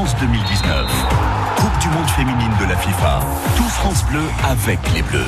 France 2019. Coupe du monde féminine de la FIFA. Tout France Bleu avec les Bleus.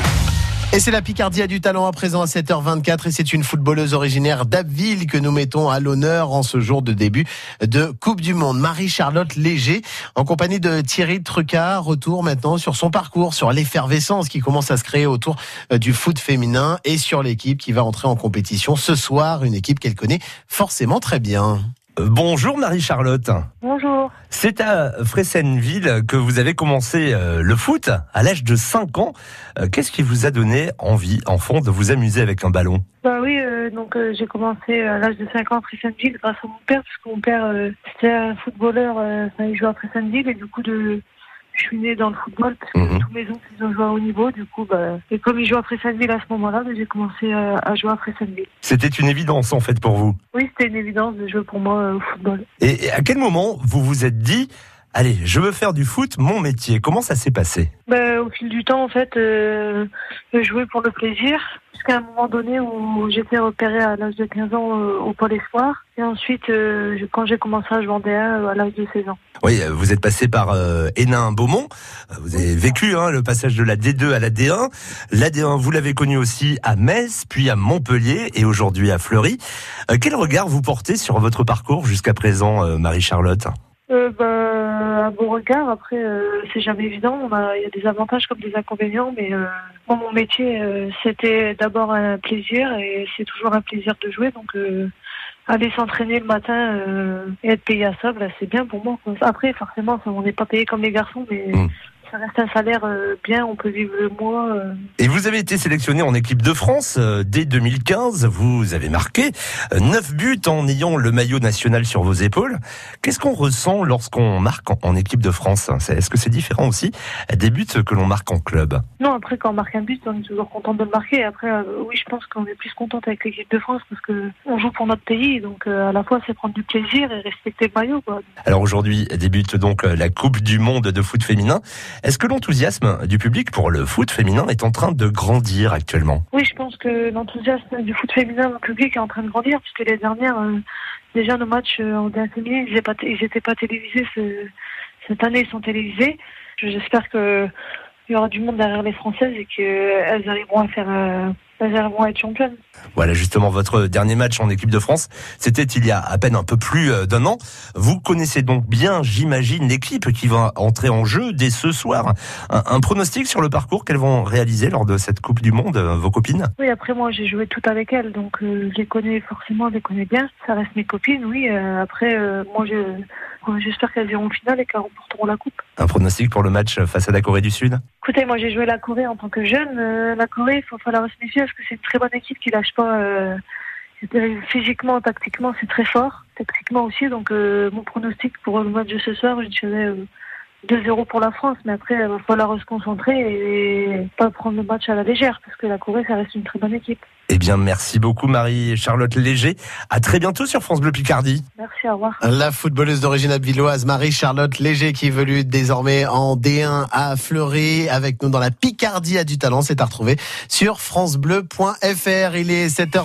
Et c'est la Picardie a du talent à présent à 7h24 et c'est une footballeuse originaire d'Abbeville que nous mettons à l'honneur en ce jour de début de Coupe du Monde. Marie-Charlotte Léger, en compagnie de Thierry Trucard, retour maintenant sur son parcours, sur l'effervescence qui commence à se créer autour euh, du foot féminin et sur l'équipe qui va entrer en compétition ce soir, une équipe qu'elle connaît forcément très bien. Euh, bonjour Marie-Charlotte. Bonjour. C'est à Fressenville que vous avez commencé euh, le foot à l'âge de 5 ans. Euh, qu'est-ce qui vous a donné envie, enfant, de vous amuser avec un ballon? Bah oui, donc j'ai commencé à l'âge de 5 ans à Fressenville grâce à mon père, parce que mon père c'était un footballeur, il jouait à Fressenville et du coup de je suis née dans le football parce que Mhm. tous mes oncles ils ont joué à haut niveau. Du coup, bah, et comme ils jouent à Fressenville à ce moment-là, bah, j'ai commencé à, à jouer à Fressenville. C'était une évidence en fait pour vous? Oui, c'était une évidence de jouer pour moi euh, au football. Et à quel moment vous vous êtes dit, allez, je veux faire du foot mon métier Comment ça s'est passé? Bah, au fil du temps, en fait, euh, je jouais pour le plaisir. Jusqu'à un moment donné où j'étais repérée à l'âge de 15 ans euh, au Pôle Espoir. Et ensuite, euh, quand j'ai commencé à jouer en D1 à l'âge de 16 ans. Oui, euh, vous êtes passé par Hénin-Beaumont. Vous avez vécu hein, le passage de la D2 à la D1. La D1, vous l'avez connu aussi à Metz, puis à Montpellier et aujourd'hui à Fleury. Quel regard vous portez sur votre parcours jusqu'à présent, Marie-Charlotte? Bah, un bon regard. Après, euh, c'est jamais évident. Il y a des avantages comme des inconvénients, mais euh, moi, mon métier, euh, c'était d'abord un plaisir et c'est toujours un plaisir de jouer. Donc, euh, aller s'entraîner le matin euh, et être payé à ça, bah, c'est bien pour moi. Après, forcément, on n'est pas payé comme les garçons, mais Mm. Ça reste un salaire euh, bien. On peut vivre le mois. euh. Et vous avez été sélectionné en équipe de France euh, dès 2015. Vous avez marqué euh, 9 buts en ayant le maillot national sur vos épaules. Qu'est-ce qu'on ressent lorsqu'on marque en, équipe de France? Est-ce que c'est différent aussi des buts que l'on marque en club? Non, après, quand on marque un but, on est toujours content de le marquer. Après, oui, je pense qu'on est plus contente avec l'équipe de France parce que on joue pour notre pays. Donc, à la fois, c'est prendre du plaisir et respecter le maillot. Quoi. Alors aujourd'hui débute donc la Coupe du Monde de foot féminin. Est-ce que l'enthousiasme du public pour le foot féminin est en train de grandir actuellement? Oui, je pense que l'enthousiasme du foot féminin au public est en train de grandir puisque les dernières, euh, déjà nos matchs euh, en D1 féminin, ils n'étaient pas, pas télévisés. ce- cette année, ils sont télévisés. Je- J'espère que il y aura du monde derrière les Françaises et qu'elles arriveront à faire, euh, à être championnes. Voilà justement votre dernier match en équipe de France, c'était il y a à peine un peu plus euh, d'un an. Vous connaissez donc bien, j'imagine, l'équipe qui va entrer en jeu dès ce soir. Un, un pronostic sur le parcours qu'elles vont réaliser lors de cette Coupe du Monde, euh, vos copines? Oui, après moi j'ai joué tout avec elles, donc euh, je les connais forcément, je les connais bien. Ça reste mes copines, oui. euh, après, euh, moi je, j'espère qu'elles iront au final et qu'elles remporteront la coupe. Un pronostic pour le match face à la Corée du Sud? Écoutez, moi j'ai joué la Corée en tant que jeune. Euh, la Corée, il faut falloir se méfier parce que c'est une très bonne équipe qui lâche pas. euh, physiquement, tactiquement, c'est très fort. Tactiquement aussi, donc euh, mon pronostic pour le match de ce soir, je dirais euh, 2-0 pour la France. Mais après, il va falloir se concentrer et pas prendre le match à la légère parce que la Corée, ça reste une très bonne équipe. Eh bien, merci beaucoup Marie-Charlotte Léger. À très bientôt sur France Bleu Picardie. Merci, au revoir. La footballeuse d'origine abilloise Marie-Charlotte Léger qui évolue désormais en D1 à Fleury avec nous dans la Picardie a du talent. C'est à retrouver sur francebleu.fr. Il est 7h.